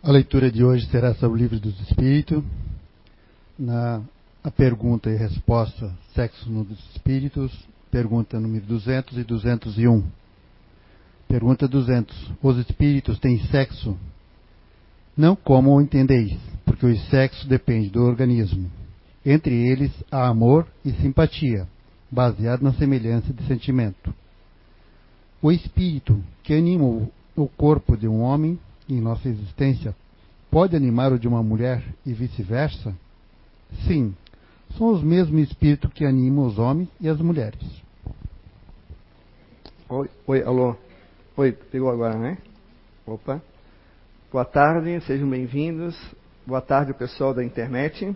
A leitura de hoje será sobre o Livro dos Espíritos. Na a pergunta e resposta, Sexo nos Espíritos, pergunta número 200 e 201. Pergunta 200. Os espíritos têm sexo? Não como entendeis, porque o sexo depende do organismo. Entre eles há amor e simpatia, baseado na semelhança de sentimento. O espírito que anima o corpo de um homem em nossa existência pode animar o de uma mulher e vice-versa? Sim, são os mesmos espíritos que animam os homens e as mulheres. Oi, oi, alô. Oi, pegou agora, né? Opa. Boa tarde, sejam bem-vindos. Boa tarde, pessoal da internet.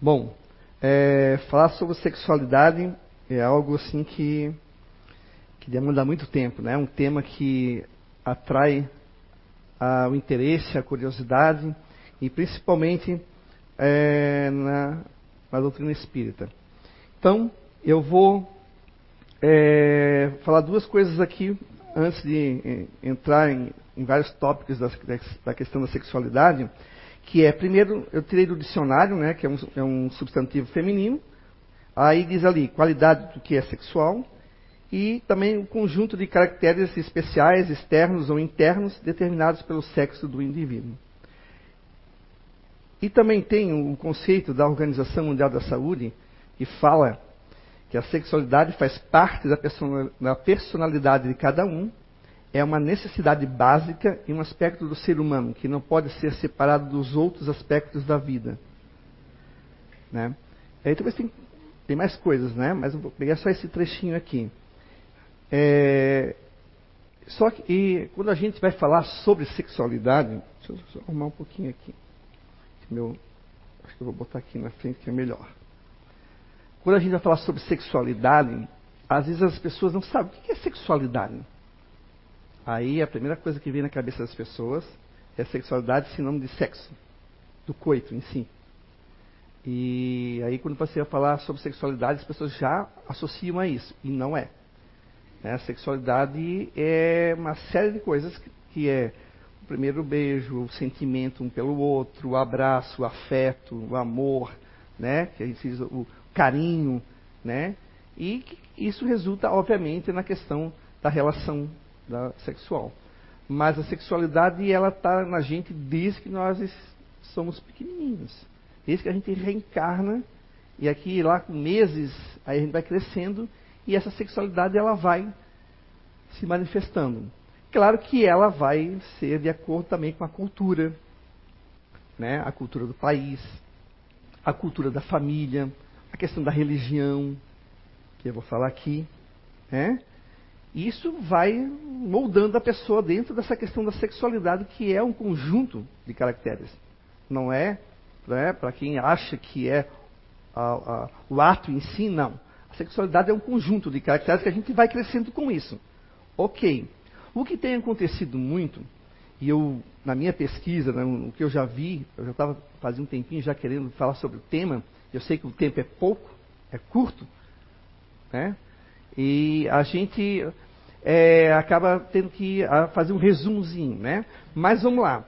Bom, é, falar sobre sexualidade é algo assim que, que demanda muito tempo, né? É um tema que atrai ah, o interesse, a curiosidade e principalmente é, na, na, doutrina espírita. Então, eu vou é, falar duas coisas aqui antes de é, entrar em, em vários tópicos da, da, questão da sexualidade, que é, primeiro, eu tirei do dicionário, né, que é um, é um substantivo feminino, aí diz ali, qualidade do que é sexual, e também o um conjunto de caracteres especiais, externos ou internos, determinados pelo sexo do indivíduo. E também tem o conceito da Organização Mundial da Saúde, que fala que a sexualidade faz parte da personalidade de cada um, é uma necessidade básica e um aspecto do ser humano, que não pode ser separado dos outros aspectos da vida. Né? Aí talvez tem, tem mais coisas, né? mas eu vou pegar só esse trechinho aqui. É, só que e, quando a gente vai falar sobre sexualidade, deixa eu arrumar um pouquinho aqui. Meu, acho que eu vou botar aqui na frente que é melhor. Quando a gente vai falar sobre sexualidade, às vezes as pessoas não sabem o que é sexualidade. Aí a primeira coisa que vem na cabeça das pessoas é sexualidade sinônimo de sexo, do coito em si. E aí quando você vai falar sobre sexualidade, as pessoas já associam a isso, e não é. Né? A sexualidade é uma série de coisas que, que é o primeiro beijo, o sentimento um pelo outro, o abraço, o afeto, o amor, né? que a gente diz, o carinho, né? E isso resulta, obviamente, na questão da relação da sexual. Mas a sexualidade, ela está na gente desde que nós somos pequenininhos. Desde que a gente reencarna, e aqui lá com meses, aí a gente vai crescendo, e essa sexualidade ela vai se manifestando. Claro que ela vai ser de acordo também com a cultura, né? a cultura do país, a cultura da família, a questão da religião, que eu vou falar aqui. Né? Isso vai moldando a pessoa dentro dessa questão da sexualidade, que é um conjunto de caracteres. Não é, né, para quem acha que é a, a, o ato em si, não. Sexualidade é um conjunto de caracteres que a gente vai crescendo com isso. Ok. O que tem acontecido muito, e eu, na minha pesquisa, né, o que eu já vi, eu já estava fazendo um tempinho já querendo falar sobre o tema, eu sei que o tempo é pouco, é curto, né? E a gente é, acaba tendo que fazer um resumozinho, né? Mas vamos lá.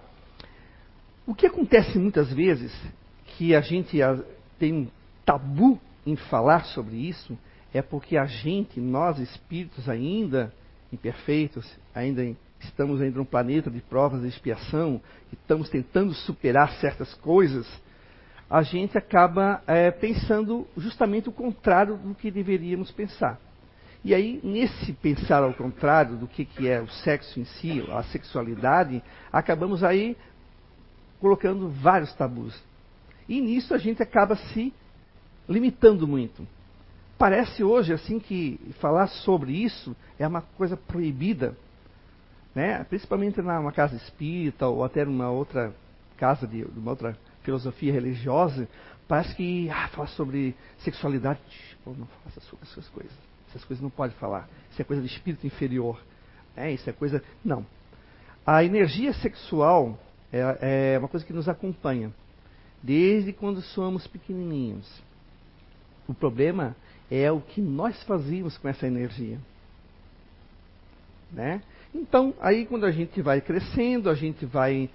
O que acontece muitas vezes, que a gente tem um tabu em falar sobre isso é porque a gente, nós espíritos ainda imperfeitos, ainda estamos ainda num planeta de provas de expiação, estamos tentando superar certas coisas, a gente acaba é, pensando justamente o contrário do que deveríamos pensar. E aí, nesse pensar ao contrário do que, que é o sexo em si, a sexualidade, acabamos aí colocando vários tabus. E nisso a gente acaba se limitando muito. Parece hoje assim que falar sobre isso é uma coisa proibida, né? principalmente numa casa espírita ou até numa outra casa de, uma outra filosofia religiosa, parece que ah, falar sobre sexualidade, oh, não faça essas coisas, essas coisas não pode falar, isso é coisa de espírito inferior, né? isso é coisa não. A energia sexual é, é uma coisa que nos acompanha desde quando somos pequenininhos. O problema é o que nós fazíamos com essa energia. Né? Então, aí quando a gente vai crescendo, a gente vai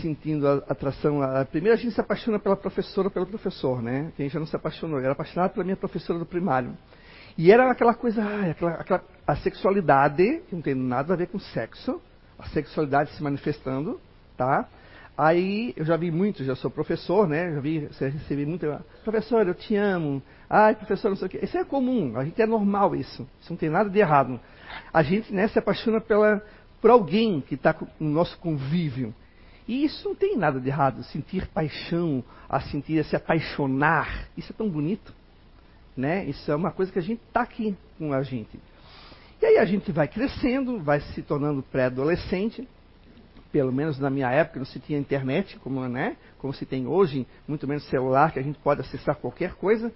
sentindo a atração. A, primeiro a gente se apaixona pela professora, pelo professor, né? Quem já não se apaixonou, era apaixonado pela minha professora do primário. E era aquela coisa, ah, aquela, aquela, a sexualidade, que não tem nada a ver com sexo, a sexualidade se manifestando, tá? Aí eu já vi muito, já sou professor, né? Já vi, recebi muito, professor, eu te amo. Ai, professor, não sei o quê. Isso é comum, a gente é normal isso. Isso não tem nada de errado. A gente né, se apaixona pela, por alguém que está no nosso convívio. E isso não tem nada de errado, sentir paixão, a sentir, a se apaixonar. Isso é tão bonito né? Isso é uma coisa que a gente está aqui com a gente. E aí a gente vai crescendo, vai se tornando pré-adolescente. Pelo menos na minha época não se tinha internet, como, né, como se tem hoje, muito menos celular, que a gente pode acessar qualquer coisa.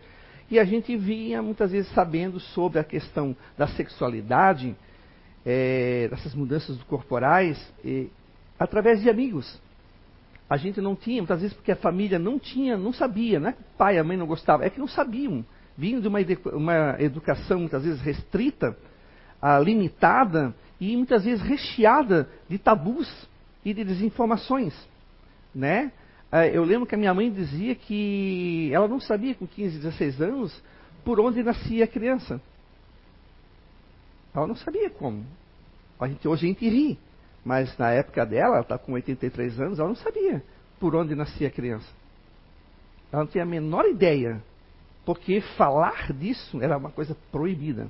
E a gente vinha muitas vezes sabendo sobre a questão da sexualidade, é, dessas mudanças corporais, e, através de amigos. A gente não tinha, muitas vezes porque a família não tinha, não sabia, é o pai e a mãe não gostavam, é que não sabiam vindo de uma, uma educação muitas vezes restrita, ah, limitada e muitas vezes recheada de tabus e de desinformações, né? Ah, eu lembro que a minha mãe dizia que ela não sabia com 15, 16 anos por onde nascia a criança. Ela não sabia como. A gente, hoje a gente ri, mas na época dela, ela está com 83 anos, ela não sabia por onde nascia a criança. Ela não tinha a menor ideia porque falar disso era uma coisa proibida.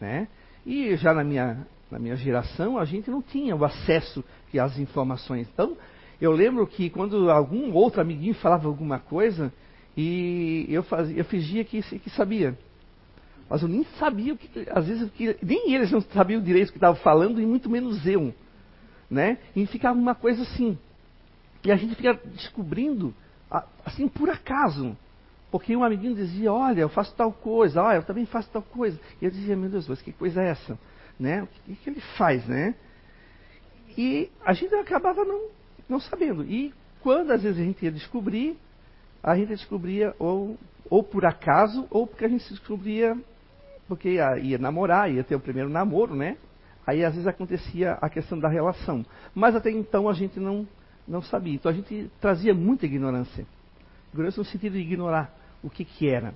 Né? E já na minha, na minha geração, a gente não tinha o acesso às informações. Então, eu lembro que quando algum outro amiguinho falava alguma coisa, e eu, fazia, eu fingia que, que sabia. Mas eu nem sabia, o que, às vezes, que, nem eles não sabiam direito o que estavam falando, e muito menos eu. Né? E ficava uma coisa assim. E a gente fica descobrindo, assim, por acaso. Porque um amiguinho dizia, olha, eu faço tal coisa, olha, eu também faço tal coisa. E eu dizia, meu Deus, mas que coisa é essa? Né? O que, que ele faz, né? E a gente acabava não, não sabendo. E quando às vezes a gente ia descobrir, a gente descobria ou, ou por acaso, ou porque a gente descobria porque ia, ia namorar, ia ter o primeiro namoro, né? Aí às vezes acontecia a questão da relação. Mas até então a gente não, não sabia. Então a gente trazia muita ignorância. Ignorância no sentido de ignorar o que, que era.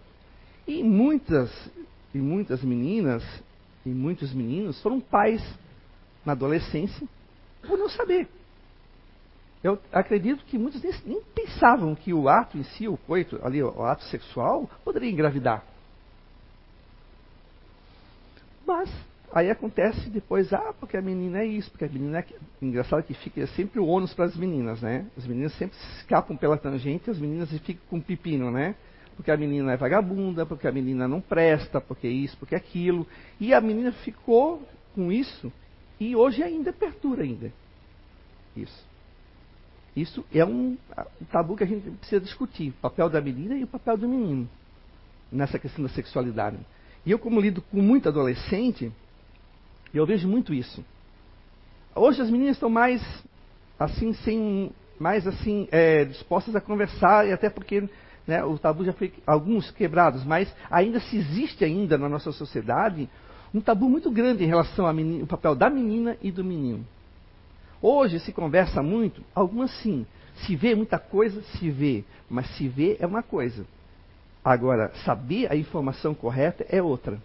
E muitas, e muitas meninas e muitos meninos foram pais na adolescência por não saber. Eu acredito que muitos nem, nem pensavam que o ato em si, o coito, ali, o ato sexual, poderia engravidar. Mas aí acontece depois, ah, porque a menina é isso, porque a menina é. Engraçado que fica sempre o ônus para as meninas, né? As meninas sempre escapam pela tangente, as meninas ficam com pepino, né? Porque a menina é vagabunda, porque a menina não presta, porque isso, porque aquilo. E a menina ficou com isso e hoje ainda perdura ainda. Isso. Isso é um, um tabu que a gente precisa discutir, o papel da menina e o papel do menino nessa questão da sexualidade. E eu como lido com muito adolescente, eu vejo muito isso. Hoje as meninas estão mais assim, sem, mais assim, é, dispostas a conversar, e até porque né, o tabu já foi alguns quebrados, mas ainda se existe ainda na nossa sociedade um tabu muito grande em relação ao papel da menina e do menino. Hoje se conversa muito, algumas sim. Se vê muita coisa, se vê, mas se vê é uma coisa. Agora, saber a informação correta é outra.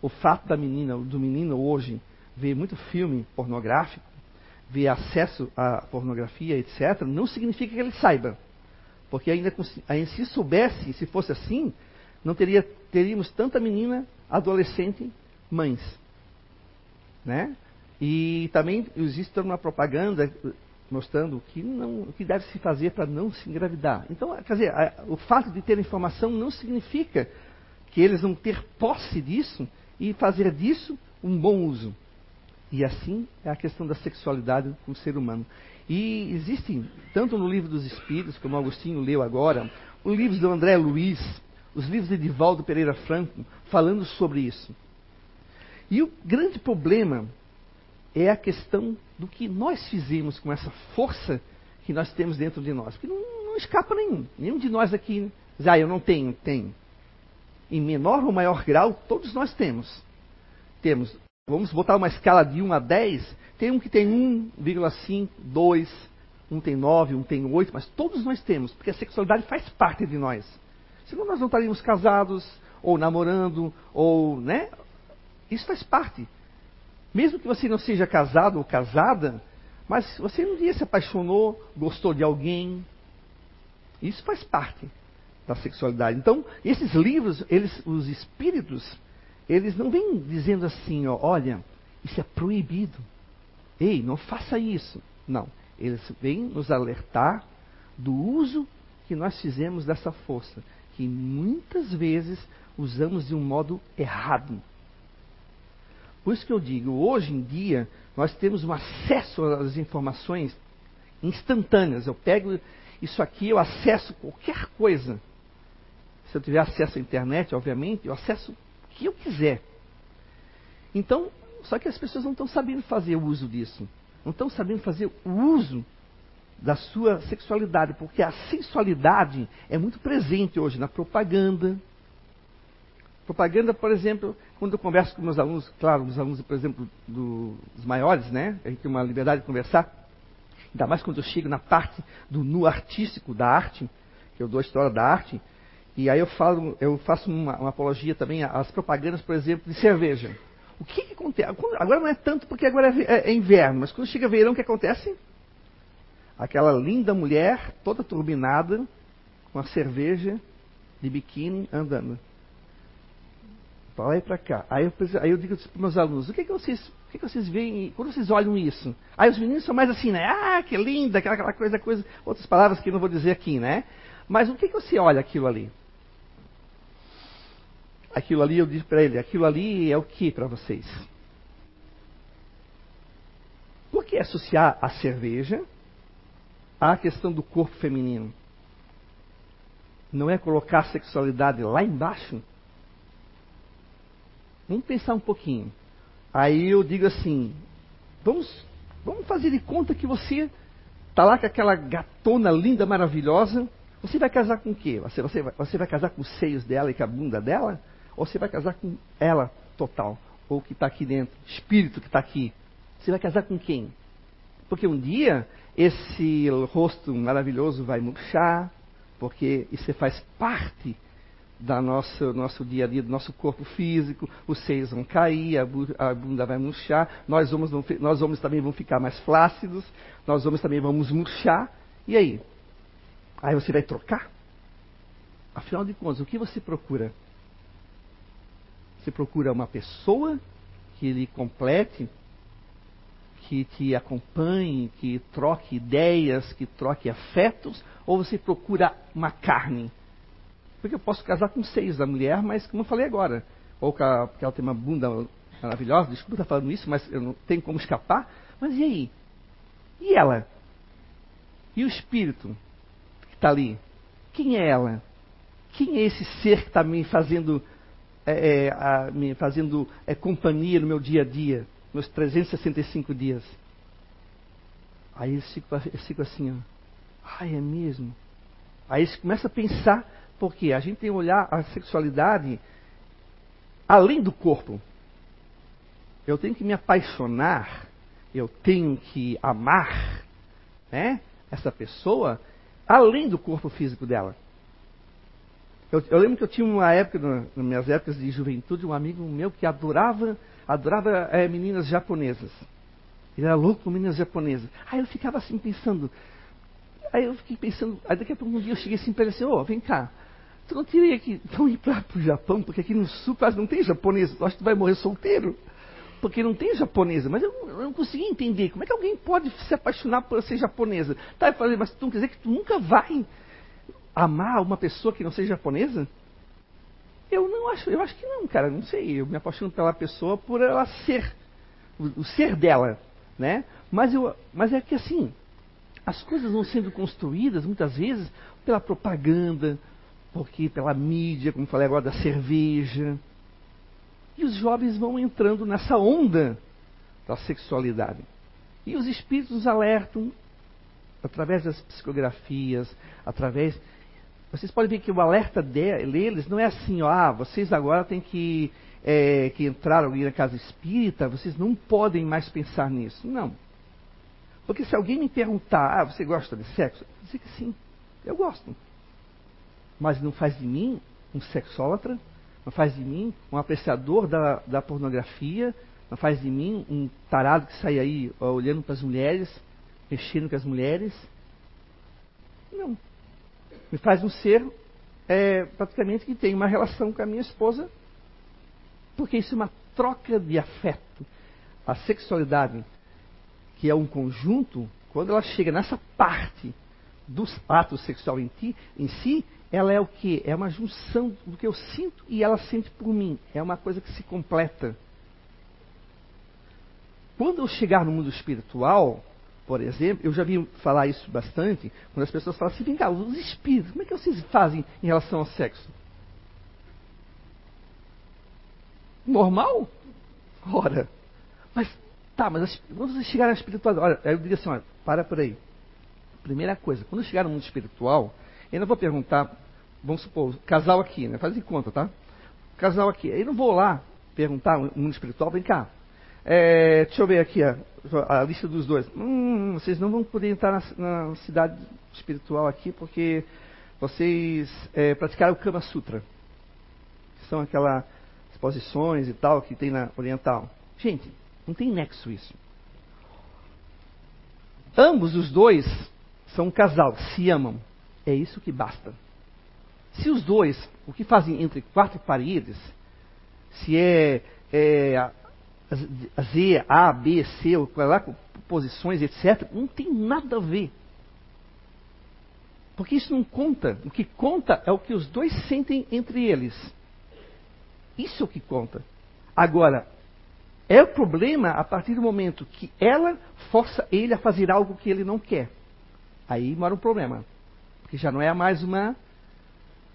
O fato da menina, do menino hoje, ver muito filme pornográfico, ver acesso à pornografia, etc., não significa que ele saiba. Porque ainda, se soubesse, se fosse assim, não teria, teríamos tanta menina, adolescente, mães. Né? E também existe uma propaganda mostrando o que, não, que deve se fazer para não se engravidar. Então, quer dizer, a, o fato de ter informação não significa que eles vão ter posse disso e fazer disso um bom uso. E assim é a questão da sexualidade com o ser humano. E existem, tanto no livro dos Espíritos, como Agostinho leu agora, os livros do André Luiz, os livros de Edivaldo Pereira Franco, falando sobre isso. E o grande problema é a questão do que nós fizemos com essa força que nós temos dentro de nós. Porque não, não escapa nenhum. Nenhum de nós aqui diz, ah, eu não tenho, tenho. Em menor ou maior grau, todos nós temos. Temos vamos botar uma escala de 1 a 10, tem um que tem 1,5, 2, um tem nove, um tem oito, mas todos nós temos, porque a sexualidade faz parte de nós. Senão nós não estaríamos casados, ou namorando, ou, né? Isso faz parte. Mesmo que você não seja casado ou casada, mas você um dia se apaixonou, gostou de alguém. Isso faz parte da sexualidade. Então, esses livros, eles, os espíritos, eles não vêm dizendo assim, ó, olha, isso é proibido. Ei, não faça isso. Não. Eles vêm nos alertar do uso que nós fizemos dessa força, que muitas vezes usamos de um modo errado. Por isso que eu digo, hoje em dia, nós temos um acesso às informações instantâneas. Eu pego isso aqui, eu acesso qualquer coisa. Se eu tiver acesso à internet, obviamente, eu acesso o que eu quiser. Então, só que as pessoas não estão sabendo fazer o uso disso. Não estão sabendo fazer o uso da sua sexualidade, porque a sensualidade é muito presente hoje na propaganda. Propaganda, por exemplo, quando eu converso com meus alunos, claro, os alunos, por exemplo, do, dos maiores, né? A gente tem uma liberdade de conversar. Ainda mais quando eu chego na parte do nu artístico da arte, que eu dou a história da arte. E aí eu, falo, eu faço uma, uma apologia também às propagandas, por exemplo, de cerveja. O que, que acontece? Agora não é tanto porque agora é, é, é, inverno, mas quando chega verão, o que acontece? Aquela linda mulher, toda turbinada, com a cerveja de biquíni andando. Para lá e para cá. Aí eu, aí eu digo para os meus alunos: o que, que vocês o que, vocês veem quando vocês olham isso? Aí os meninos são mais assim, né? Ah, que linda, aquela, aquela coisa, coisa, outras palavras que não vou dizer aqui, né? Mas o que, que você olha aquilo ali? Aquilo ali, eu disse para ele, aquilo ali é o que para vocês? Por que associar a cerveja à questão do corpo feminino? Não é colocar a sexualidade lá embaixo? Vamos pensar um pouquinho. Aí eu digo assim, vamos, vamos fazer de conta que você está lá com aquela gatona linda, maravilhosa. Você vai casar com o quê? Você, você, você vai casar com os seios dela e com a bunda dela? Ou você vai casar com ela total, ou que está aqui dentro, espírito que está aqui. Você vai casar com quem? Porque um dia esse rosto maravilhoso vai murchar, porque isso faz parte do nosso, nosso dia a dia, do nosso corpo físico, os seios vão cair, a, bunda vai murchar, nós homens, nós homens também vamos ficar mais flácidos, nós homens também vamos murchar, e aí? Aí você vai trocar? Afinal de contas, o que você procura? Você procura uma pessoa que lhe complete, que te acompanhe, que troque ideias, que troque afetos, ou você procura uma carne? Porque eu posso casar com seis da mulher, mas como eu falei agora, ou porque ela tem uma bunda maravilhosa, desculpa estar falando isso, mas eu não tenho como escapar. Mas e aí? E ela? E o espírito que está ali? Quem é ela? Quem é esse ser que está me fazendo é, é, a, me fazendo é, companhia no meu dia a dia, nos 365 dias. Aí eles ficam, eles ficam assim, ó. Ai, é mesmo? Aí eles começam a pensar, porque a gente tem que olhar a sexualidade além do corpo. Eu tenho que me apaixonar, eu tenho que amar né, essa pessoa além do corpo físico dela. Eu, eu, lembro que eu tinha uma época, nas minhas épocas de juventude, um amigo meu que adorava, adorava é, meninas japonesas. Ele era louco por meninas japonesas. Aí eu ficava assim pensando. Aí eu fiquei pensando, aí daqui a pouco um dia eu cheguei assim para ele assim, ô, oh, vem cá, tu não teria que não ir para o Japão, porque aqui no sul quase não tem japonesa, tu acha que tu vai morrer solteiro? Porque não tem japonesa, mas eu, eu não conseguia entender, como é que alguém pode se apaixonar por ser japonesa? Tá, eu falei, mas tu não quer dizer que tu nunca vai amar uma pessoa que não seja japonesa? Eu não acho, eu acho que não, cara, não sei. Eu me apaixono pela pessoa por ela ser, o, o ser dela, né? Mas, eu, mas é que assim, as coisas vão sendo construídas muitas vezes pela propaganda, porque pela mídia, como falei agora da cerveja. E os jovens vão entrando nessa onda da sexualidade. E os espíritos nos alertam através das psicografias, através vocês podem ver que o alerta deles não é assim, ó, ah, vocês agora têm que, é, que entrar ali na casa espírita, vocês não podem mais pensar nisso. Não. Porque se alguém me perguntar, ah, você gosta de sexo? Eu dizer que sim, eu gosto. Mas não faz de mim um sexólatra, não faz de mim um apreciador da, da pornografia, não faz de mim um tarado que sai aí ó, olhando para as mulheres, mexendo com as mulheres. Não. Me faz um ser é, praticamente que tem uma relação com a minha esposa, porque isso é uma troca de afeto. A sexualidade, que é um conjunto, quando ela chega nessa parte do ato sexual em, ti, em si, ela é o que? É uma junção do que eu sinto e ela sente por mim. É uma coisa que se completa. Quando eu chegar no mundo espiritual, por exemplo, eu já vi falar isso bastante, quando as pessoas falam assim, vem cá, os espíritos, como é que vocês fazem em relação ao sexo? Normal? Ora, mas tá, mas quando vocês chegarem na espiritualidade, olha, eu diria assim, olha, para por aí. Primeira coisa, quando chegar no mundo espiritual, eu não vou perguntar, vamos supor, casal aqui, né? Faz de conta, tá? Casal aqui. Aí não vou lá perguntar no mundo espiritual, vem cá. É, deixa eu ver aqui a, lista dos dois. Hum, vocês não vão poder entrar na, na cidade espiritual aqui porque vocês é, praticaram o Kama Sutra. Que são aquelas posições e tal que tem na oriental. Gente, não tem nexo isso. Ambos os dois são um casal, se amam. É isso que basta. Se os dois, o que fazem entre quatro paredes, se é, é Z, A, B, C, ou lá, posições, etc., não tem nada a ver. Porque isso não conta. O que conta é o que os dois sentem entre eles. Isso é o que conta. Agora, é o problema a partir do momento que ela força ele a fazer algo que ele não quer. Aí mora o problema. Porque já não é mais uma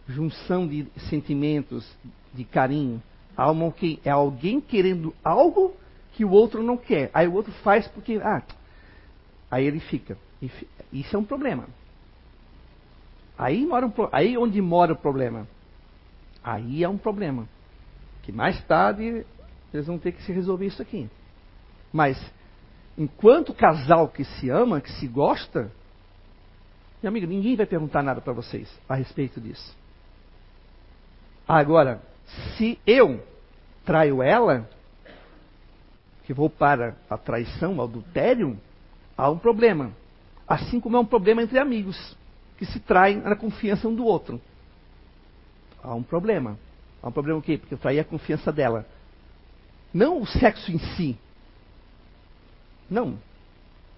junção de sentimentos, de carinho. É alguém querendo algo que o outro não quer. Aí o outro faz porque. Ah, aí ele fica. Isso é um problema. Aí, mora um, aí onde mora o problema. Aí é um problema. Que mais tarde eles vão ter que se resolver isso aqui. Mas, enquanto casal que se ama, que se gosta, meu amigo, ninguém vai perguntar nada para vocês a respeito disso. Agora, se eu traio ela, que vou para a traição, o adultério, há um problema. Assim como é um problema entre amigos, que se traem na confiança um do outro. Há um problema. Há um problema o quê? Porque eu traí a confiança dela. Não o sexo em si. Não.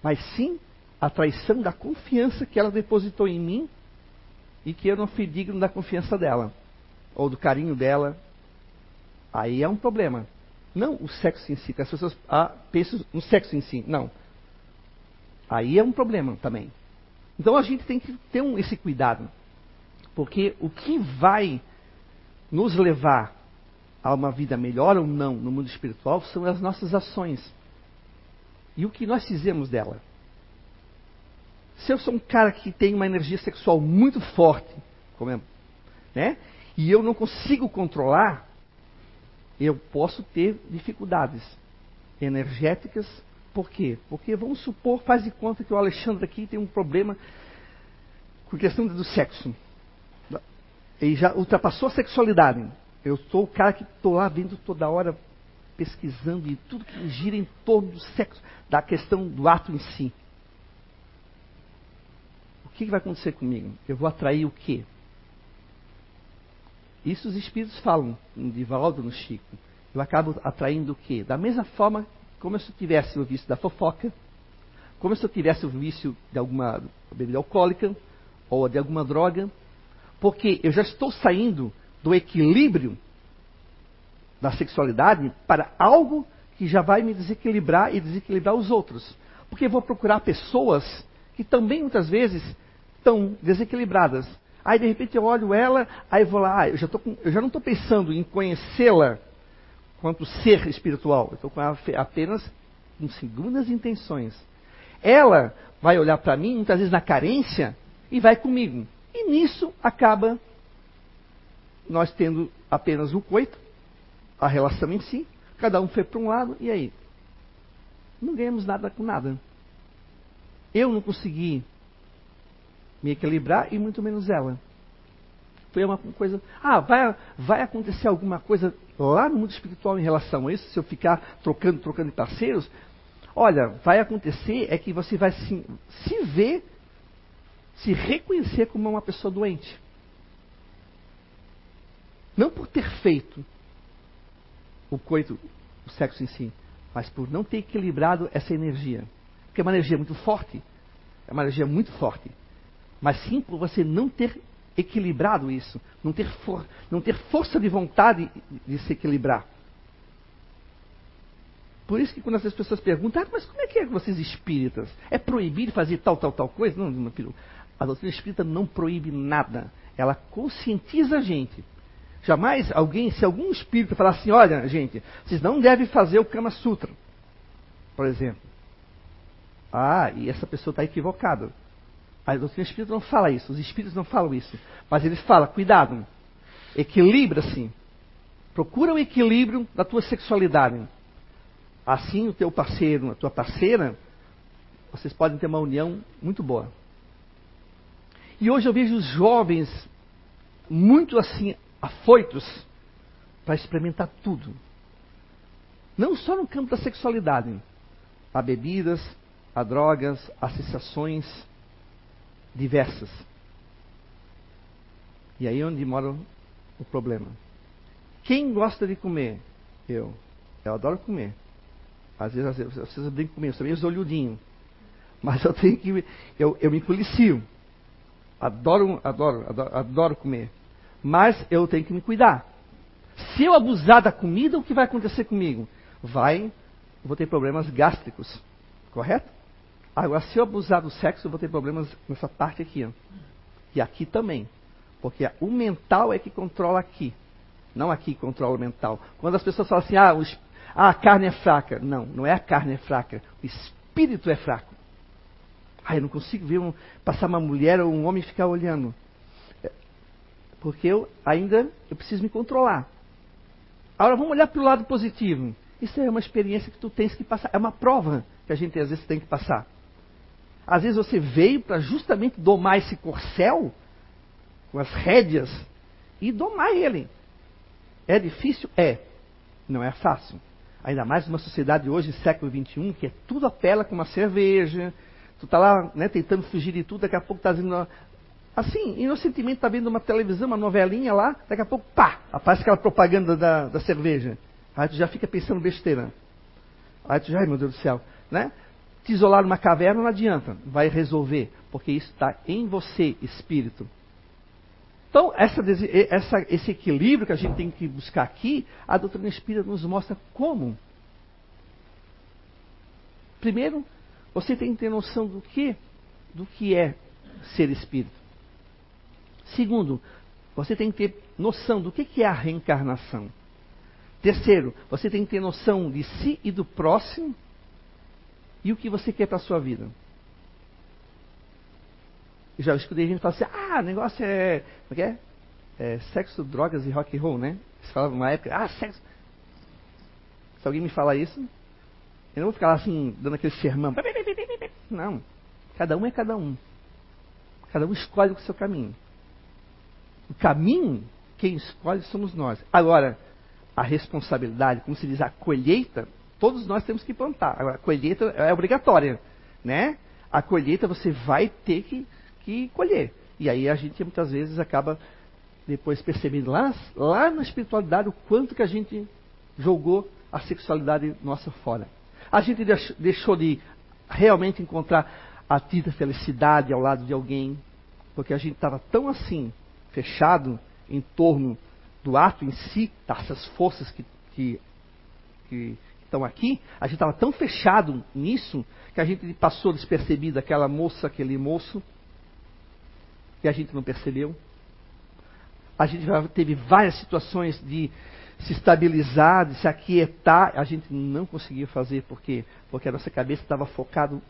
Mas sim a traição da confiança que ela depositou em mim e que eu não fui digno da confiança dela, ou do carinho dela. Aí é um problema. Não o sexo em si, que as pessoas ah, pensam no sexo em si. Não. Aí é um problema também. Então a gente tem que ter um, esse cuidado. Porque o que vai nos levar a uma vida melhor ou não no mundo espiritual são as nossas ações. E o que nós fizemos dela. Se eu sou um cara que tem uma energia sexual muito forte, como é, né? E eu não consigo controlar, eu posso ter dificuldades energéticas. Por quê? Porque vamos supor, faz de conta que o Alexandre aqui tem um problema com a questão do sexo. Ele já ultrapassou a sexualidade. Eu sou o cara que estou lá vendo toda hora, pesquisando e tudo que gira em torno do sexo, da questão do ato em si o que vai acontecer comigo? Eu vou atrair o quê? Isso os espíritos falam no Divaldo, no Chico. Eu acabo atraindo o quê? Da mesma forma como se eu tivesse o vício da fofoca, como se eu tivesse o vício de alguma bebida alcoólica ou de alguma droga, porque eu já estou saindo do equilíbrio da sexualidade para algo que já vai me desequilibrar e desequilibrar os outros. Porque eu vou procurar pessoas que também muitas vezes estão desequilibradas. Aí de repente eu olho ela, aí vou lá, ah, eu, já com, eu já não estou pensando em conhecê-la quanto ser espiritual, eu estou com apenas com segundas intenções. Ela vai olhar para mim, muitas vezes na carência, e vai comigo. E nisso acaba nós tendo apenas o coito, a relação em si, cada um foi para um lado, e aí? Não ganhamos nada com nada. eu não consegui me equilibrar e muito menos ela. Foi uma coisa. Ah, vai, vai acontecer alguma coisa lá no mundo espiritual em relação a isso, se eu ficar trocando, trocando de parceiros? Olha, vai acontecer é que você vai se, se ver, se reconhecer como uma pessoa doente. Não por ter feito o coito, o sexo em si, mas por não ter equilibrado essa energia. Porque é uma energia muito forte. É uma energia muito forte. Mas sim por você não ter equilibrado isso, não ter, for, não ter força de vontade de se equilibrar. Por isso que quando as pessoas perguntam, ah, mas como é que é vocês espíritas? É proibido fazer tal, tal, tal coisa? Não, meu filho, a doutrina espírita não proíbe nada. Ela conscientiza a gente. Jamais alguém, se algum espírito falar assim, olha, gente, vocês não devem fazer o Kama Sutra, por exemplo. Ah, e essa pessoa está equivocada. A doutrina espírita não fala isso, os espíritos não falam isso. Mas eles falam, cuidado, equilibra-se. Procura o equilíbrio da tua sexualidade. Assim, o teu parceiro, a tua parceira, vocês podem ter uma união muito boa. E hoje eu vejo os jovens muito assim, afoitos para experimentar tudo. Não só no campo da sexualidade. Há bebidas, há drogas, há sensações diversas. E aí é onde mora o problema. Quem gosta de comer? Eu. Eu adoro comer. Às vezes, às vezes vocês brincam comigo, eu também os olhudinhos. Mas eu tenho que. Eu, eu me policio. Adoro, adoro, adoro, adoro comer. Mas eu tenho que me cuidar. Se eu abusar da comida, o que vai acontecer comigo? Vai, vou ter problemas gástricos. Correto? Agora, se eu abusar do sexo, eu vou ter problemas nessa parte aqui. Ó. E aqui também. Porque o mental é que controla aqui. Não aqui controla o mental. Quando as pessoas falam assim, ah, os, ah, a carne é fraca. Não, não é a carne é fraca. O espírito é fraco. Ah, eu não consigo ver um, passar uma mulher ou um homem ficar olhando. É, porque eu ainda eu preciso me controlar. Agora vamos olhar para o lado positivo. Isso é uma experiência que tu tens que passar. É uma prova que a gente às vezes tem que passar. Às vezes você veio para justamente domar esse corcel com as rédeas e domar ele. É difícil? É. Não é fácil. Ainda mais numa sociedade hoje, século XXI, que é tudo apela com uma cerveja. Tu tá lá né, tentando fugir de tudo, daqui a pouco tá dizendo. Assim, inocentemente tá vendo uma televisão, uma novelinha lá, daqui a pouco, pá, aparece aquela propaganda da, da cerveja. Aí tu já fica pensando besteira. Aí tu já, ai meu Deus do céu, né? Te isolar numa caverna não adianta, vai resolver, porque isso está em você, espírito. Então, essa, essa, esse equilíbrio que a gente tem que buscar aqui, a doutrina espírita nos mostra como. Primeiro, você tem que ter noção do que, do que é ser espírito. Segundo, você tem que ter noção do que, que é a reencarnação. Terceiro, você tem que ter noção de si e do próximo e o que você quer para a sua vida. Eu já escutei gente falar assim, ah, o negócio é. Como é é? é sexo, drogas e rock and roll, né? Você falava numa época, ah, sexo. Se alguém me falar isso, eu não vou ficar lá assim, dando aquele sermão. Não. Cada um é cada um. Cada um escolhe o seu caminho. O caminho, quem escolhe somos nós. Agora, a responsabilidade, como se diz, a colheita, todos nós temos que plantar. A colheita é obrigatória, né? A colheita você vai ter que, que colher. E aí a gente muitas vezes acaba depois percebendo lá, lá na espiritualidade o quanto que a gente jogou a sexualidade nossa fora. A gente deixou de realmente encontrar a tida felicidade ao lado de alguém, porque a gente estava tão assim, fechado em torno do ato em si, dessas forças que, que, que estão aqui, a gente estava tão fechado nisso que a gente passou despercebido aquela moça, aquele moço, e a gente não percebeu. A gente já teve várias situações de se estabilizar, de se aquietar, a gente não conseguiu fazer, por quê? Porque a nossa cabeça estava focada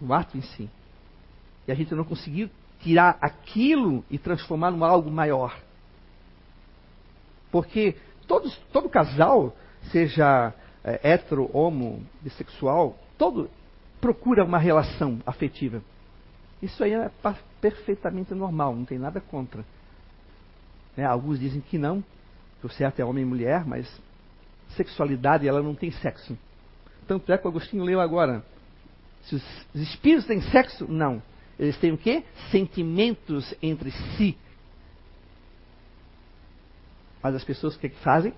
no ato em si. E a gente não conseguiu tirar aquilo e transformar em algo maior. Porque todos, todo casal seja é, hétero, homo, bissexual, todo, procura uma relação afetiva. Isso aí é perfeitamente normal, não tem nada contra. Né? Alguns dizem que não, que o certo é homem e mulher, mas sexualidade ela não tem sexo. Tanto é que o Agostinho leu agora. Se os espíritos têm sexo, não. Eles têm o quê? Sentimentos entre si. Mas as pessoas o que, é que fazem?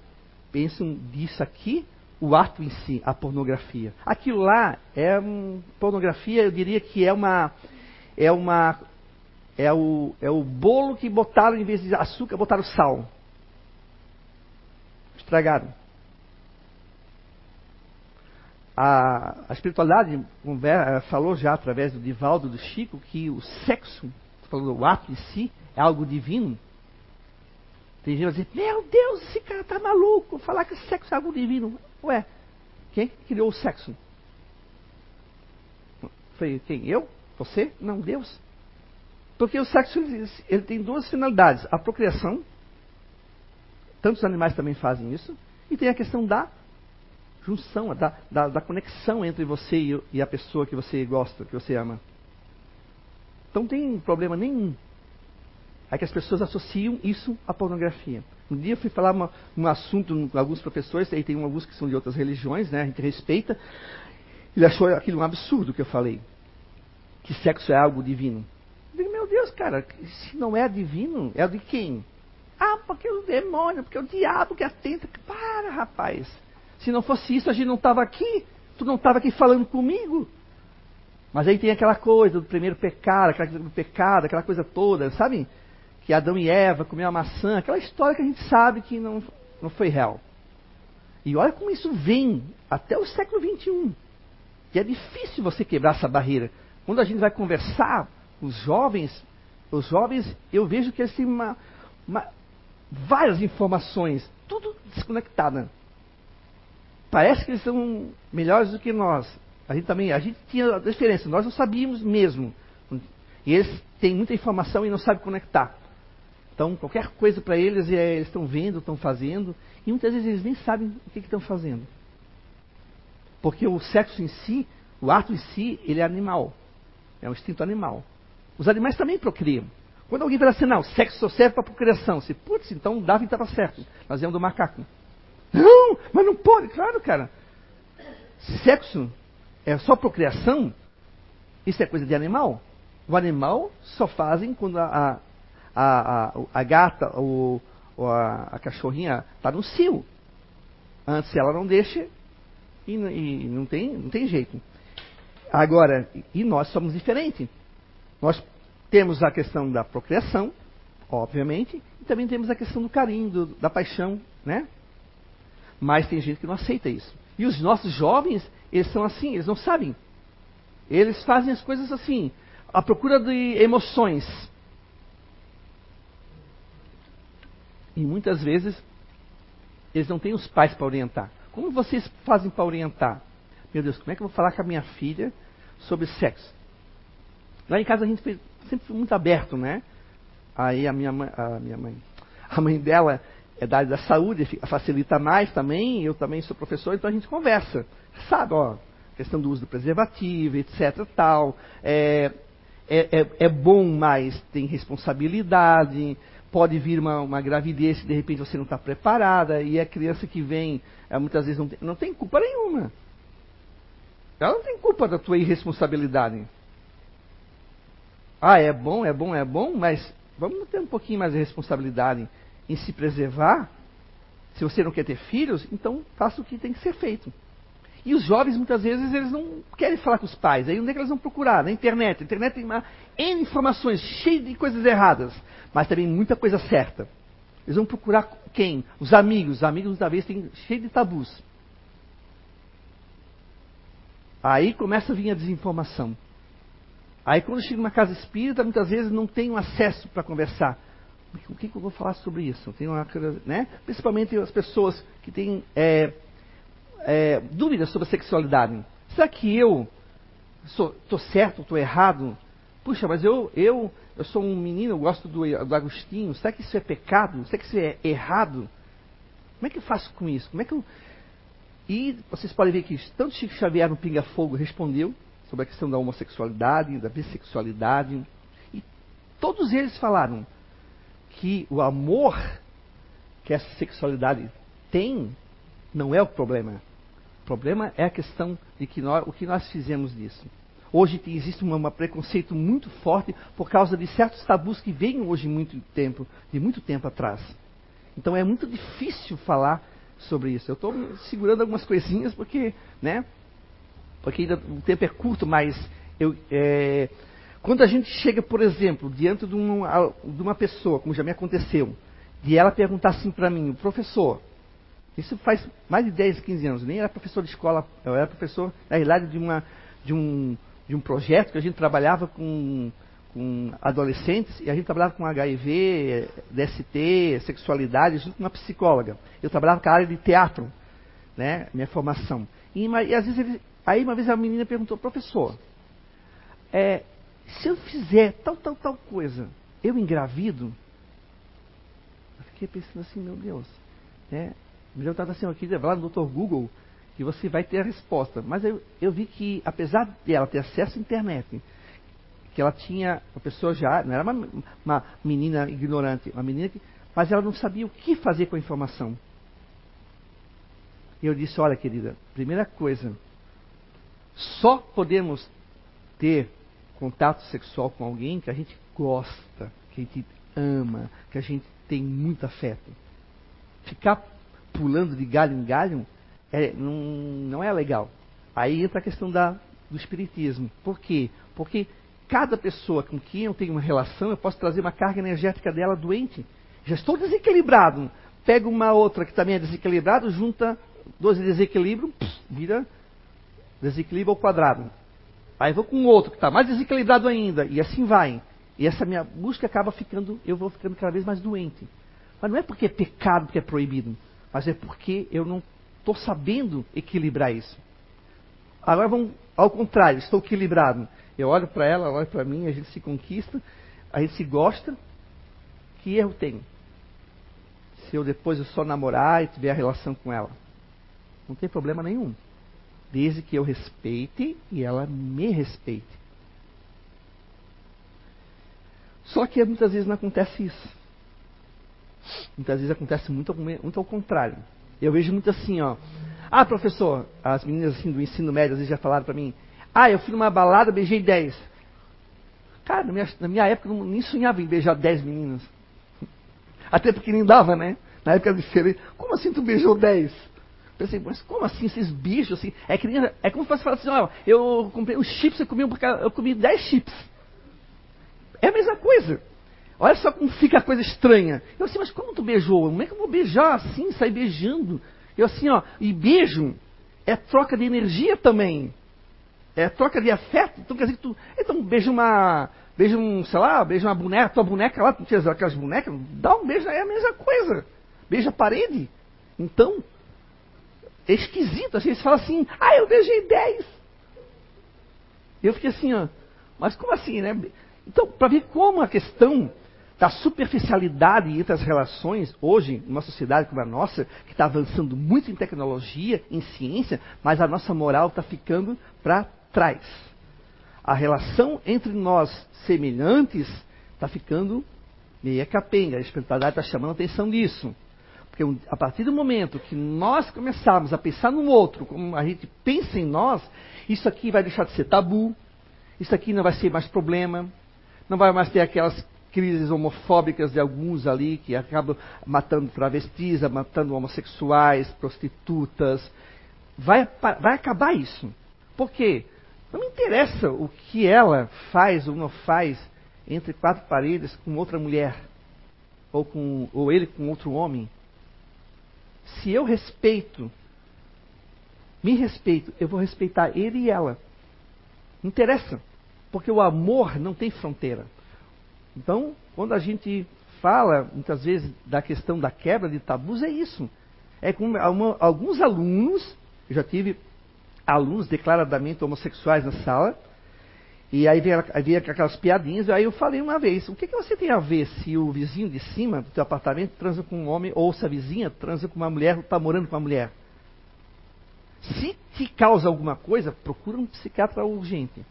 Pensam disso aqui, o ato em si, a pornografia. Aquilo lá é um, pornografia, eu diria que é uma é uma é o, é o bolo que botaram em vez de açúcar, botaram sal. Estragaram. A, a espiritualidade falou já através do Divaldo, do Chico, que o sexo, falou o ato em si, é algo divino. Tem gente que vai dizer, meu Deus, esse cara tá maluco, falar que sexo é algo divino. Ué, quem criou o sexo? Foi quem? Eu? Você? Não, Deus. Porque o sexo ele tem duas finalidades: a procriação, tantos animais também fazem isso, e tem a questão da junção, da, da, da conexão entre você e, e, a pessoa que você gosta, que você ama. Então não tem problema nenhum. É que as pessoas associam isso à pornografia. Um dia eu fui falar uma, um assunto com alguns professores, aí tem alguns que são de outras religiões, né, a gente respeita. Ele achou aquilo um absurdo que eu falei. Que sexo é algo divino. Eu digo, meu Deus, cara, se não é divino, é de quem? Ah, porque o demônio, porque o diabo que atenta. Para, rapaz. Se não fosse isso, a gente não estava aqui. Tu não estava aqui falando comigo. Mas aí tem aquela coisa do primeiro pecado, aquela coisa do pecado, aquela coisa toda, sabe? Que Adão e Eva comeram a maçã, aquela história que a gente sabe que não, não foi real. E olha como isso vem até o século XXI. E é difícil você quebrar essa barreira. Quando a gente vai conversar, os jovens, os jovens, eu vejo que eles têm uma, uma, várias informações, tudo desconectada. Parece que eles são melhores do que nós. A gente também, a gente tinha a diferença, nós não sabíamos mesmo. E eles têm muita informação e não sabem conectar. Então, qualquer coisa para eles, é, eles estão vendo, estão fazendo, e muitas vezes eles nem sabem o que, estão fazendo. Porque o sexo em si, o ato em si, ele é animal. É um instinto animal. Os animais também procriam. Quando alguém fala assim, não, sexo só serve para procriação, você, putz, então Darwin estava certo. Nós viemos do macaco. Não, mas não pode, claro, cara. Sexo é só procriação, isso é coisa de animal. O animal só fazem quando a, a, a, a gata ou, ou a, a, cachorrinha está no cio. Antes ela não deixa e, e, não, tem, não tem jeito. Agora, e nós somos diferentes. Nós temos a questão da procriação, obviamente, e também temos a questão do carinho, do, da paixão, né? Mas tem gente que não aceita isso. E os nossos jovens, eles são assim, eles não sabem. Eles fazem as coisas assim, à procura de emoções. E muitas vezes eles não têm os pais para orientar. Como vocês fazem para orientar? Meu Deus, como é que eu vou falar com a minha filha sobre sexo? Lá em casa a gente sempre foi muito aberto, né? Aí a minha mãe, a minha mãe, a mãe dela é da área da saúde, facilita mais também, eu também sou professor, então a gente conversa. Sabe, ó, questão do uso do preservativo, etc. tal. É, é, é, é bom, mas tem responsabilidade. Pode vir uma, uma gravidez que de repente você não está preparada, e a criança que vem, é, muitas vezes não tem, não tem culpa nenhuma. Ela não tem culpa da tua irresponsabilidade. Ah, é bom, é bom, é bom, mas vamos ter um pouquinho mais de responsabilidade em se preservar. Se você não quer ter filhos, então faça o que tem que ser feito. E os jovens, muitas vezes, eles não querem falar com os pais. Aí onde é que eles vão procurar? Na internet. A internet tem uma N informações, cheio de coisas erradas, mas também muita coisa certa. Eles vão procurar quem? Os amigos. Os amigos, muitas vezes, têm cheio de tabus. Aí começa a vir a desinformação. Aí quando chega numa casa espírita, muitas vezes não tem acesso para conversar. O que, que, eu vou falar sobre isso? Tem uma, né? Principalmente as pessoas que têm é, é, dúvidas sobre a sexualidade. Será que eu estou certo, estou errado? Puxa, mas eu, eu, eu sou um menino, eu gosto do, do Agostinho. Será que isso é pecado? Será que isso é errado? Como é que eu faço com isso? Como é que eu... E vocês podem ver que tanto Chico Xavier no Pinga Fogo respondeu sobre a questão da homossexualidade, da bissexualidade. E todos eles falaram que o amor que essa sexualidade tem não é o problema. O problema é a questão de que nós, o que nós fizemos disso. Hoje existe um, preconceito muito forte por causa de certos tabus que vêm hoje muito tempo, de muito tempo atrás. Então é muito difícil falar sobre isso. Eu estou segurando algumas coisinhas porque, né? Porque ainda o tempo é curto, mas eu, é, quando a gente chega, por exemplo, diante de uma, de uma pessoa, como já me aconteceu, de ela perguntar assim para mim, professor, isso faz mais de 10, 15 anos, nem era professor de escola, eu era professor, na realidade, de uma, de um, de um projeto que a gente trabalhava com, com adolescentes e a gente trabalhava com HIV, DST, sexualidade, junto com uma psicóloga. Eu trabalhava com a área de teatro, né, minha formação. E, e às vezes ele, aí uma vez a menina perguntou, professor, é, se eu fizer tal, tal, tal coisa, eu engravido? Eu fiquei pensando assim, meu Deus, né? Eu estava assim, aqui, lá no Dr. Google, que você vai ter a resposta. Mas eu, eu vi que, apesar de ela ter acesso à internet, que ela tinha, a pessoa já, não era uma, uma menina ignorante, uma menina que, mas ela não sabia o que fazer com a informação. E eu disse, olha querida, primeira coisa, só podemos ter contato sexual com alguém que a gente gosta, que a gente ama, que a gente tem muito afeto. Ficar pulando de galho em galho é, não, não é legal. Aí entra a questão da, do espiritismo. Por quê? Porque cada pessoa com quem eu tenho uma relação, eu posso trazer uma carga energética dela doente. Já estou desequilibrado. Pega uma outra que também é desequilibrada, junta dois desequilíbrios, vira desequilíbrio ao quadrado. Aí vou com outro que está mais desequilibrado ainda, e assim vai. E essa minha busca acaba ficando, eu vou ficando cada vez mais doente. Mas não é porque é pecado, porque é proibido, mas é porque eu não estou sabendo equilibrar isso. Agora vamos ao contrário, estou equilibrado. Eu olho para ela, ela olha para mim, a gente se conquista, a gente se gosta. Que erro tem? Se eu depois eu só namorar e tiver a relação com ela. Não tem problema nenhum. Desde que eu respeite e ela me respeite. Só que muitas vezes não acontece isso. Muitas vezes acontece muito, muito ao contrário. Eu vejo muito assim, ó. Ah, professor, as meninas assim do ensino médio às vezes já falaram para mim. Ah, eu fui numa balada, beijei 10. Cara, na minha, na minha época eu nem sonhava em beijar 10 meninas. Até porque nem dava, né? Na época era diferente. Como assim tu beijou 10? Pensei, mas como assim esses bichos assim? É, que, é como se fosse falar assim, ó, eu comprei os chips, eu comi, eu comi 10 chips. É a mesma coisa. Olha só como fica a coisa estranha. Eu assim, mas como tu beijou? Como é que eu vou beijar assim, sair beijando? Eu assim, ó, e beijo é troca de energia também. É troca de afeto. Então quer dizer que tu. Então beija uma. Beija um, sei lá, beija uma boneca, tua boneca lá, tu tinha aquelas bonecas, dá um beijo, é a mesma coisa. Beija a parede. Então, é esquisito. Assim, eles falam assim, ah, eu beijei 10. Eu fiquei assim, ó, mas como assim, né? Então, para ver como a questão da superficialidade entre as relações, hoje, numa sociedade como a nossa, que está avançando muito em tecnologia, em ciência, mas a nossa moral está ficando para trás. A relação entre nós semelhantes está ficando meia capenga. A espiritualidade está chamando a atenção disso. Porque a partir do momento que nós começarmos a pensar no outro, como a gente pensa em nós, isso aqui vai deixar de ser tabu, isso aqui não vai ser mais problema, não vai mais ter aquelas crises homofóbicas de alguns ali que acabam matando travestis, matando homossexuais, prostitutas. Vai, vai acabar isso. Por quê? Não me interessa o que ela faz ou não faz entre quatro paredes com outra mulher, ou, com, ou ele com outro homem. Se eu respeito, me respeito, eu vou respeitar ele e ela. Interessa. Porque o amor não tem fronteira. Então, quando a gente fala, muitas vezes, da questão da quebra de tabus, é isso. É como alguns alunos, eu já tive alunos declaradamente homossexuais na sala, e aí vem aquelas piadinhas, e aí eu falei uma vez, o que, que você tem a ver se o vizinho de cima do teu apartamento transa com um homem, ou se a vizinha transa com uma mulher, ou está morando com uma mulher? Se te causa alguma coisa, procura um psiquiatra urgente,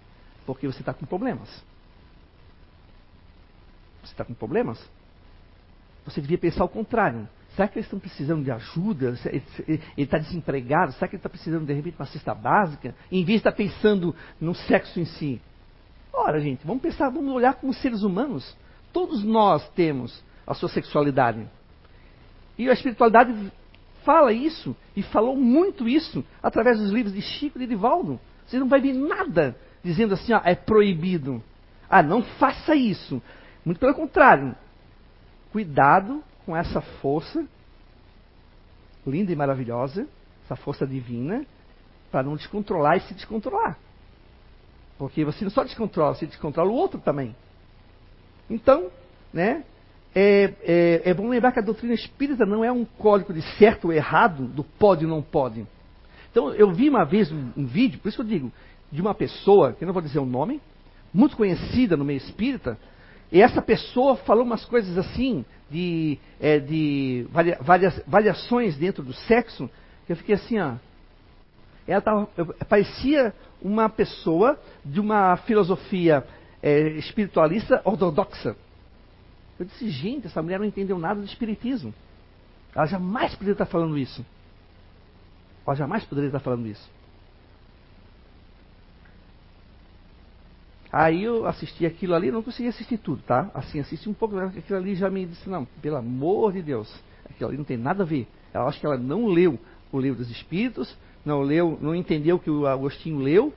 porque você está com problemas. Você está com problemas? Você devia pensar o contrário. Será que eles estão precisando de ajuda? Ele está desempregado? Será que ele está precisando, de repente, de uma cesta básica? Em vez de estar pensando no sexo em si. Ora, gente, vamos pensar, vamos olhar como seres humanos. Todos nós temos a sua sexualidade. E a espiritualidade fala isso, e falou muito isso, através dos livros de Chico e de Divaldo. Você não vai ver nada dizendo assim, ó, é proibido. Ah, não faça isso. Muito pelo contrário. Cuidado com essa força linda e maravilhosa, essa força divina, para não descontrolar e se descontrolar. Porque você não só descontrola, você descontrola o outro também. Então, né, é, é, é, bom lembrar que a doutrina espírita não é um código de certo ou errado, do pode ou não pode. Então, eu vi uma vez um, um vídeo, por isso que eu digo, de uma pessoa, que eu não vou dizer o nome, muito conhecida no meio espírita, e essa pessoa falou umas coisas assim, de, é, de varia, variações dentro do sexo, que eu fiquei assim, ó. Ela tava, parecia uma pessoa de uma filosofia é, espiritualista ortodoxa. Eu disse, gente, essa mulher não entendeu nada do espiritismo. Ela jamais poderia estar falando isso. Ela jamais poderia estar falando isso. Aí eu assisti aquilo ali, não consegui assistir tudo, tá? Assim, assisti um pouco, aquilo ali já me disse, não, pelo amor de Deus, aquilo ali não tem nada a ver. Eu acho que ela não leu o livro dos Espíritos, não leu, não entendeu o que o Agostinho leu,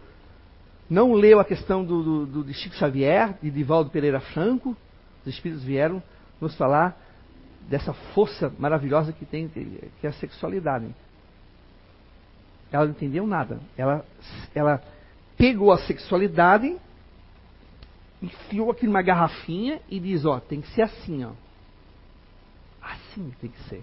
não leu a questão do, do, do de Chico Xavier, de Divaldo Pereira Franco. Os Espíritos vieram nos falar dessa força maravilhosa que tem, que é a sexualidade. Ela não entendeu nada. Ela, ela pegou a sexualidade enfiou aqui numa garrafinha e diz, ó, tem que ser assim, ó. Assim tem que ser.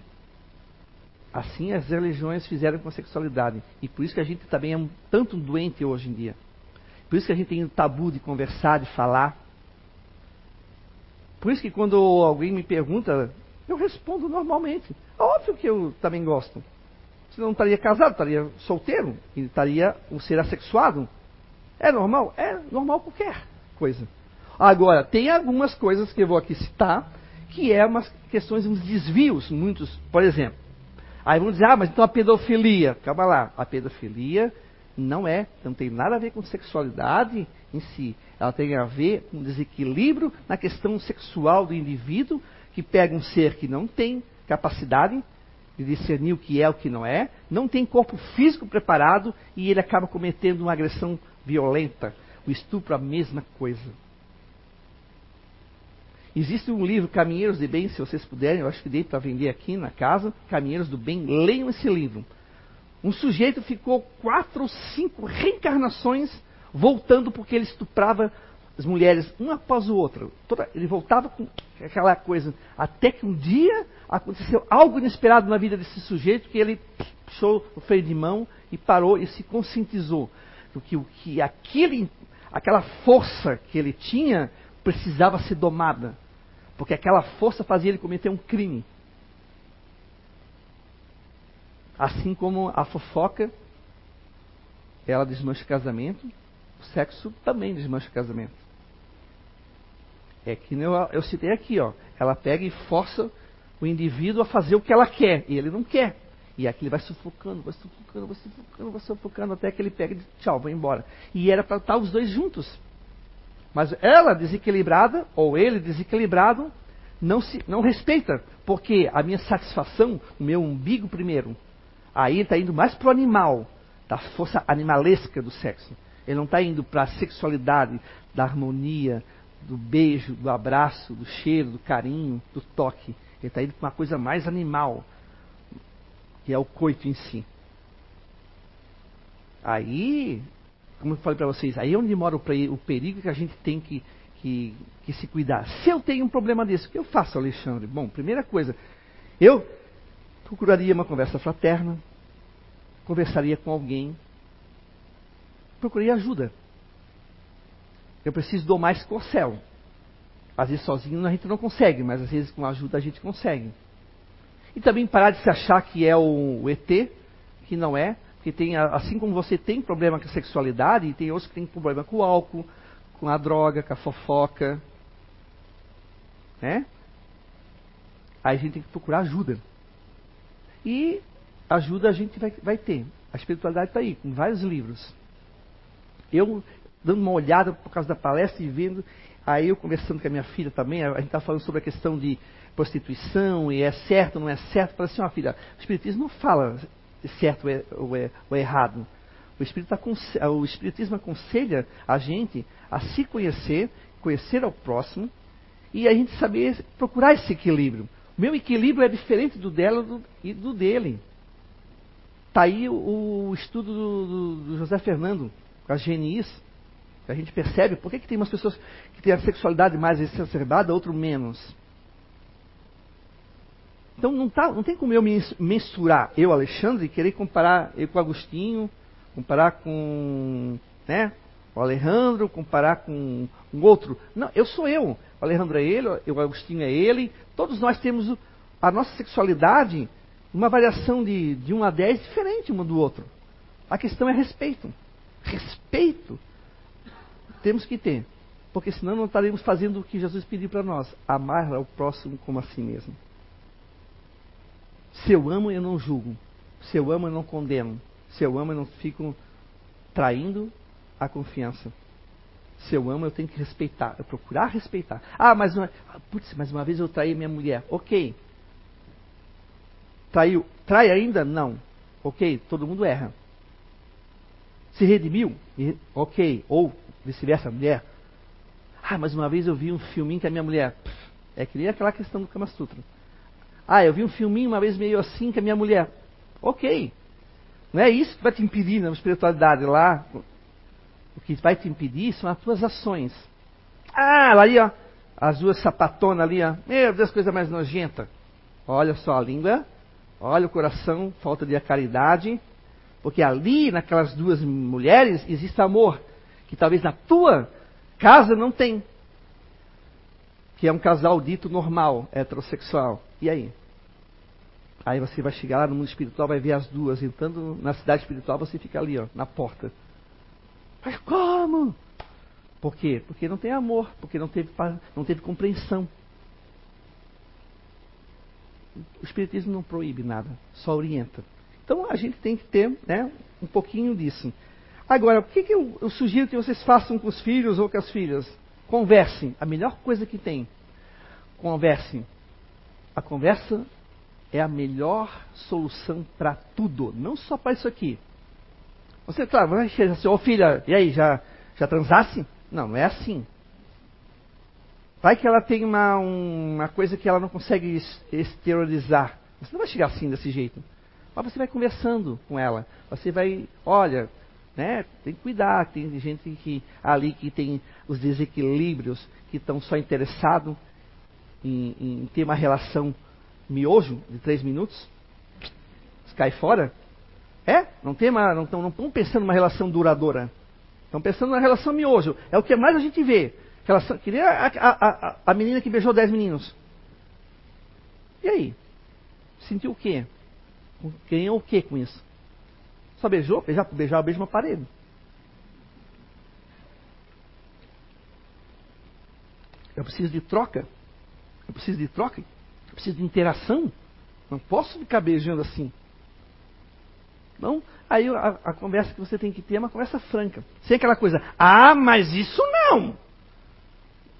Assim as religiões fizeram com a sexualidade. E por isso que a gente também é um, tanto doente hoje em dia. Por isso que a gente tem um tabu de conversar, de falar. Por isso que quando alguém me pergunta, eu respondo normalmente. Óbvio que eu também gosto. Senão não estaria casado, estaria solteiro, e estaria um ser assexuado. É normal? É normal qualquer coisa. Agora, tem algumas coisas que eu vou aqui citar, que é umas questões, uns desvios, muitos, por exemplo. Aí vamos dizer, ah, mas então a pedofilia. Calma lá, a pedofilia não é, não tem nada a ver com sexualidade em si. Ela tem a ver com desequilíbrio na questão sexual do indivíduo, que pega um ser que não tem capacidade de discernir o que é o que não é, não tem corpo físico preparado e ele acaba cometendo uma agressão violenta. O estupro, a mesma coisa. Existe um livro, Caminheiros de Bem, se vocês puderem, eu acho que dei para vender aqui na casa, Caminheiros do Bem, leiam esse livro. Um sujeito ficou quatro ou cinco reencarnações voltando porque ele estuprava as mulheres uma após o outro. Toda, ele voltava com aquela coisa. Até que um dia aconteceu algo inesperado na vida desse sujeito que ele puxou o freio de mão e parou e se conscientizou. Do que, que aquele, aquela força que ele tinha precisava ser domada. Porque aquela força fazia ele cometer um crime. Assim como a fofoca, ela desmancha o casamento, o sexo também desmancha o casamento. É que eu, eu citei aqui, ó. Ela pega e força o indivíduo a fazer o que ela quer, e ele não quer. E aqui ele vai sufocando, vai sufocando, vai sufocando, vai sufocando, até que ele pega e diz, tchau, vou embora. E era para estar os dois juntos. Mas ela desequilibrada, ou ele desequilibrado, não, se, não respeita, porque a minha satisfação, o meu umbigo primeiro, aí está indo mais para o animal, da força animalesca do sexo. Ele não está indo para a sexualidade, da harmonia, do beijo, do abraço, do cheiro, do carinho, do toque. Ele está indo para uma coisa mais animal, que é o coito em si. Aí como eu falei para vocês, aí é onde mora o perigo que a gente tem que, que, que se cuidar. Se eu tenho um problema desse, o que eu faço, Alexandre? Bom, primeira coisa, eu procuraria uma conversa fraterna, conversaria com alguém, procuraria ajuda. Eu preciso do mais corcel. Às vezes sozinho a gente não consegue, mas às vezes com ajuda a gente consegue. E também parar de se achar que é o ET, que não é, que tem, assim como você tem problema com a sexualidade, tem outros que têm problema com o álcool, com a droga, com a fofoca. Né? Aí a gente tem que procurar ajuda. E ajuda a gente vai, vai ter. A espiritualidade está aí, com vários livros. Eu, dando uma olhada por causa da palestra e vendo, aí eu conversando com a minha filha também, a gente está falando sobre a questão de prostituição, e é certo não é certo. Falei assim, ó filha, o Espiritismo não fala certo ou, é, ou, é, ou é errado. O, o Espiritismo aconselha a gente a se conhecer, conhecer ao próximo, e a gente saber procurar esse equilíbrio. O meu equilíbrio é diferente do dela e do dele. Está aí o, o estudo do, do, do, José Fernando, com as GNIs, a gente percebe por que, que tem umas pessoas que têm a sexualidade mais exacerbada, outro menos. Então não, tá, não tem como eu me mensurar, eu, Alexandre, querer comparar eu com Agostinho, comparar com né, o Alejandro, comparar com um outro. Não, eu sou eu. O Alejandro é ele, o Agostinho é ele. Todos nós temos a nossa sexualidade, uma variação de, de 1 a 10 diferente um do outro. A questão é respeito. Respeito temos que ter. Porque senão não estaremos fazendo o que Jesus pediu para nós: amar ao próximo como a si mesmo. Se eu amo, eu não julgo. Se eu amo, eu não condeno. Se eu amo, eu não fico traindo a confiança. Se eu amo, eu tenho que respeitar. Eu procurar respeitar. Ah, mas uma, putz, mas uma vez eu traí minha mulher. Ok. Traiu. Trai ainda? Não. Ok. Todo mundo erra. Se redimiu? Ok. Ou vice-versa, mulher. Ah, mas uma vez eu vi um filminho que a minha mulher. É que nem aquela questão do Kama Sutra. Ah, eu vi um filminho uma vez meio assim que a minha mulher. Ok. Não é isso que vai te impedir na espiritualidade lá. O que vai te impedir são as tuas ações. Ah, lá ali, ó. As duas sapatonas ali, ó. Meu Deus, coisa mais nojenta. Olha só a língua. Olha o coração, falta de caridade. Porque ali, naquelas duas mulheres, existe amor. Que talvez na tua casa não tem. Que é um casal dito normal, heterossexual. E aí? Aí você vai chegar lá no mundo espiritual, vai ver as duas entrando na cidade espiritual, você fica ali, ó, na porta. Mas como? Por quê? Porque não tem amor, porque não teve, não teve compreensão. O Espiritismo não proíbe nada, só orienta. Então a gente tem que ter né, um pouquinho disso. Agora, o que, que eu, eu sugiro que vocês façam com os filhos ou com as filhas? Conversem. A melhor coisa que tem. Conversem. A conversa é a melhor solução para tudo, não só para isso aqui. Você, claro, vai chegar assim, ô oh, filha, e aí, já, já transasse? Não, não é assim. Vai que ela tem uma, uma coisa que ela não consegue exteriorizar. Você não vai chegar assim desse jeito. Mas você vai conversando com ela. Você vai, olha, né, tem que cuidar. Tem gente que ali que tem os desequilíbrios, que estão só interessados em, em ter uma relação miojo de três minutos, cai fora. É? Não tem uma, não estão pensando numa relação duradoura. Estão pensando numa relação miojo. É o que mais a gente vê. Relação, que nem a, a, a, a menina que beijou dez meninos. E aí? Sentiu o quê? Ganhou o quê com isso? Só beijou? Beijar, beijar, beijo uma parede. Eu preciso de troca. Eu preciso de troca. Eu preciso de interação. Não posso ficar beijando assim. Então, aí a, a, conversa que você tem que ter é uma conversa franca. Sem aquela coisa, ah, mas isso não.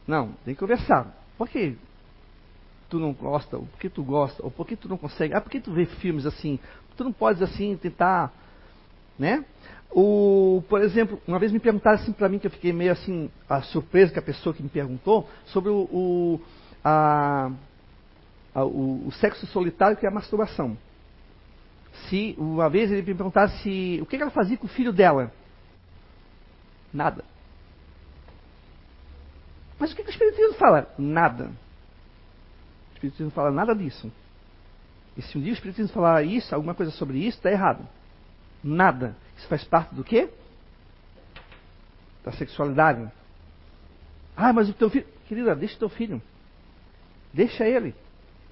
Não, tem que conversar. Por que tu não gosta? Ou por que tu gosta? Ou por que tu não consegue? Ah, por que tu vê filmes assim? Tu não podes assim tentar, né? O, por exemplo, uma vez me perguntaram assim para mim, que eu fiquei meio assim, surpresa que a pessoa que me perguntou, sobre o, o a, a, o, o sexo solitário que é a masturbação se uma vez ele me perguntasse o que ela fazia com o filho dela. Nada. Mas o que o Espiritismo fala? Nada. O Espiritismo fala nada disso. E se um dia o Espiritismo falar isso, alguma coisa sobre isso, está errado. Nada. Isso faz parte do quê? Da sexualidade. Ah, mas o teu filho. Querida, deixa o teu filho. Deixa ele.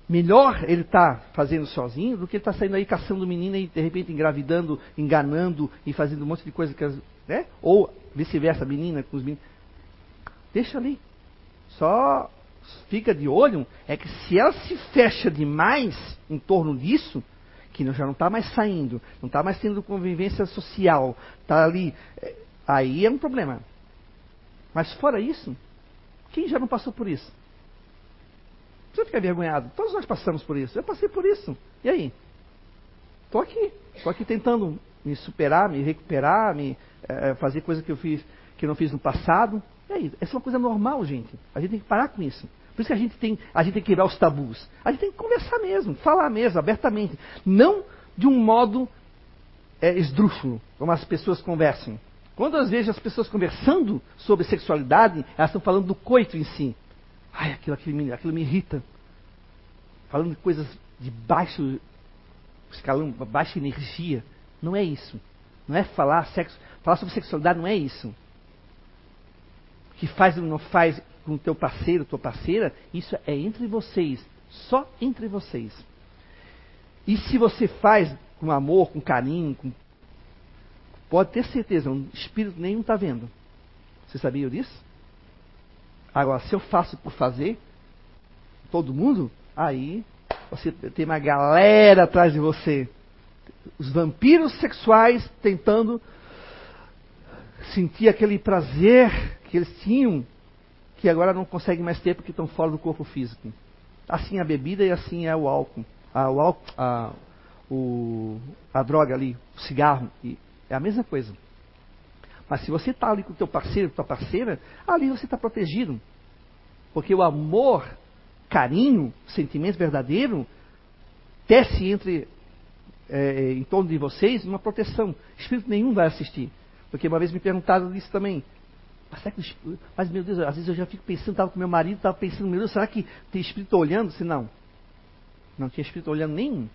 melhor ele está fazendo sozinho do que ele está saindo aí caçando menina e de repente engravidando, enganando e fazendo um monte de coisa que né? Ou vice-versa, menina com os meninos. Deixa ali. Só fica de olho é que se ela se fecha demais em torno disso, que já não está mais saindo, não está mais tendo convivência social, está ali, é, aí é um problema. Mas fora isso, quem já não passou por isso? Você fica envergonhado. Todos nós passamos por isso. Eu passei por isso. E aí? Estou aqui. Estou aqui tentando me superar, me recuperar, me é, fazer coisas que eu fiz que não fiz no passado. E aí? Essa é uma coisa normal, gente. A gente tem que parar com isso. Por isso que a gente tem, a gente tem que quebrar os tabus. A gente tem que conversar mesmo, falar mesmo, abertamente. Não de um modo é, esdrúxulo, como as pessoas conversam. Quando às vezes as pessoas conversando sobre sexualidade, elas estão falando do coito em si. Ai, aquilo, aquilo, me, aquilo me irrita. Falando de coisas de baixo escalão, baixa energia. Não é isso. Não é falar sexo, falar sobre sexualidade não é isso. O que faz ou não faz com o teu parceiro, tua parceira, isso é entre vocês, só entre vocês. E se você faz com amor, com carinho, com... pode ter certeza, um espírito nenhum está vendo. Você sabia disso? Agora, se eu faço por fazer, todo mundo, aí você tem uma galera atrás de você. Os vampiros sexuais tentando sentir aquele prazer que eles tinham que agora não conseguem mais ter porque estão fora do corpo físico. Assim é a bebida e assim é o álcool. A, o álcool, a, o, a droga ali, o cigarro, é a mesma coisa. Mas se você está ali com o teu parceiro, tua parceira, ali você está protegido. Porque o amor, carinho, sentimento verdadeiro, tece entre é, em torno de vocês uma proteção. Espírito nenhum vai assistir. Porque uma vez me perguntaram isso também. Mas, mas, meu Deus, às vezes eu já fico pensando, estava com meu marido, estava pensando, meu Deus, será que tem espírito olhando? Se não, não tinha espírito olhando nenhum.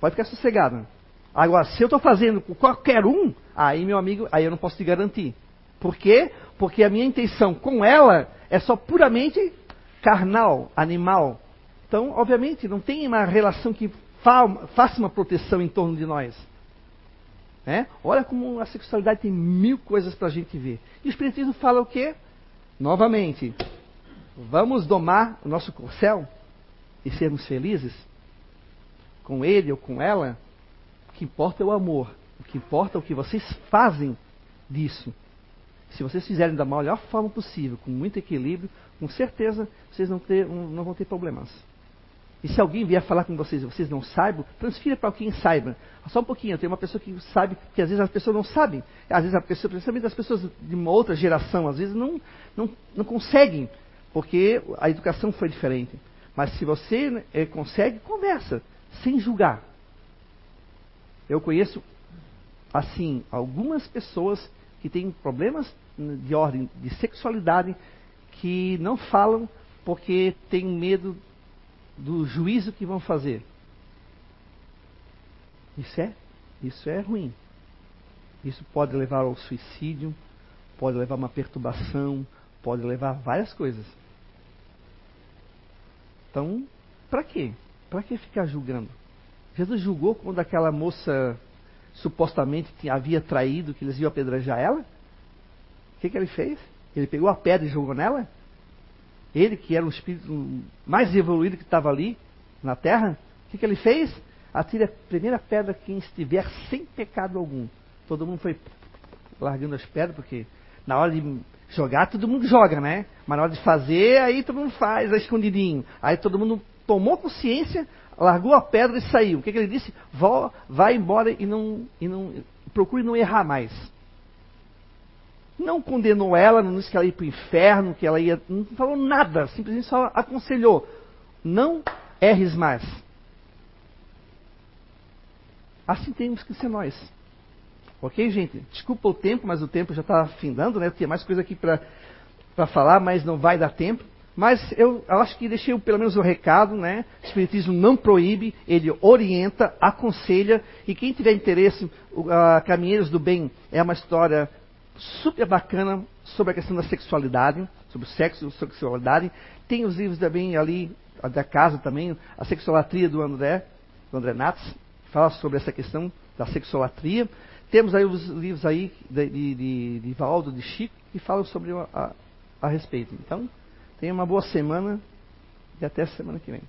Pode ficar sossegado. Agora, se eu estou fazendo com qualquer um, aí, meu amigo, aí eu não posso te garantir. Por quê? Porque a minha intenção com ela é só puramente carnal, animal. Então, obviamente, não tem uma relação que fa faça uma proteção em torno de nós. Né? Olha como a sexualidade tem mil coisas para a gente ver. E o Espiritismo fala o quê? Novamente, vamos domar o nosso corcel e sermos felizes com ele ou com ela. O que importa é o amor. O que importa é o que vocês fazem disso. Se vocês fizerem da melhor forma possível, com muito equilíbrio, com certeza vocês não, ter, não vão ter problemas. E se alguém vier falar com vocês e vocês não saibam, transfira para quem saiba. Só um pouquinho, tem uma pessoa que sabe, que às vezes as pessoas não sabem. Às vezes a pessoa, principalmente as pessoas de uma outra geração, às vezes não, não, não conseguem, porque a educação foi diferente. Mas se você é, consegue, conversa, sem julgar. Eu conheço, assim, algumas pessoas que têm problemas de ordem de sexualidade que não falam porque têm medo do juízo que vão fazer. Isso é, isso é ruim. Isso pode levar ao suicídio, pode levar a uma perturbação, pode levar a várias coisas. Então, para quê? Para que ficar julgando? Jesus julgou quando aquela moça supostamente havia traído, que eles iam apedrejar ela? O que, que ele fez? Ele pegou a pedra e jogou nela? Ele, que era o espírito mais evoluído que estava ali na terra, o que, que ele fez? Atire a primeira pedra quem estiver sem pecado algum. Todo mundo foi largando as pedras, porque na hora de jogar, todo mundo joga, né? Mas na hora de fazer, aí todo mundo faz, é escondidinho. Aí todo mundo tomou consciência, largou a pedra e saiu. O que, que ele disse? Vá, embora e não, e não procure não errar mais. Não condenou ela, não disse que ela ia para o inferno, que ela ia. Não falou nada, simplesmente só aconselhou. Não erres mais. Assim temos que ser nós. Ok, gente? Desculpa o tempo, mas o tempo já está afindando, né? Tinha mais coisa aqui para falar, mas não vai dar tempo. Mas eu, acho que deixei pelo menos o recado, né? O Espiritismo não proíbe, ele orienta, aconselha, e quem tiver interesse, o, a Caminheiros do Bem é uma história super bacana sobre a questão da sexualidade, sobre sexo e sexualidade. Tem os livros também ali da casa também, a sexolatria do André, do André Natz, fala sobre essa questão da sexolatria. Temos aí os livros aí de, de, de, de Valdo, de Chico, que falam sobre a, a, a respeito. Então, tenha uma boa semana e até a semana que vem.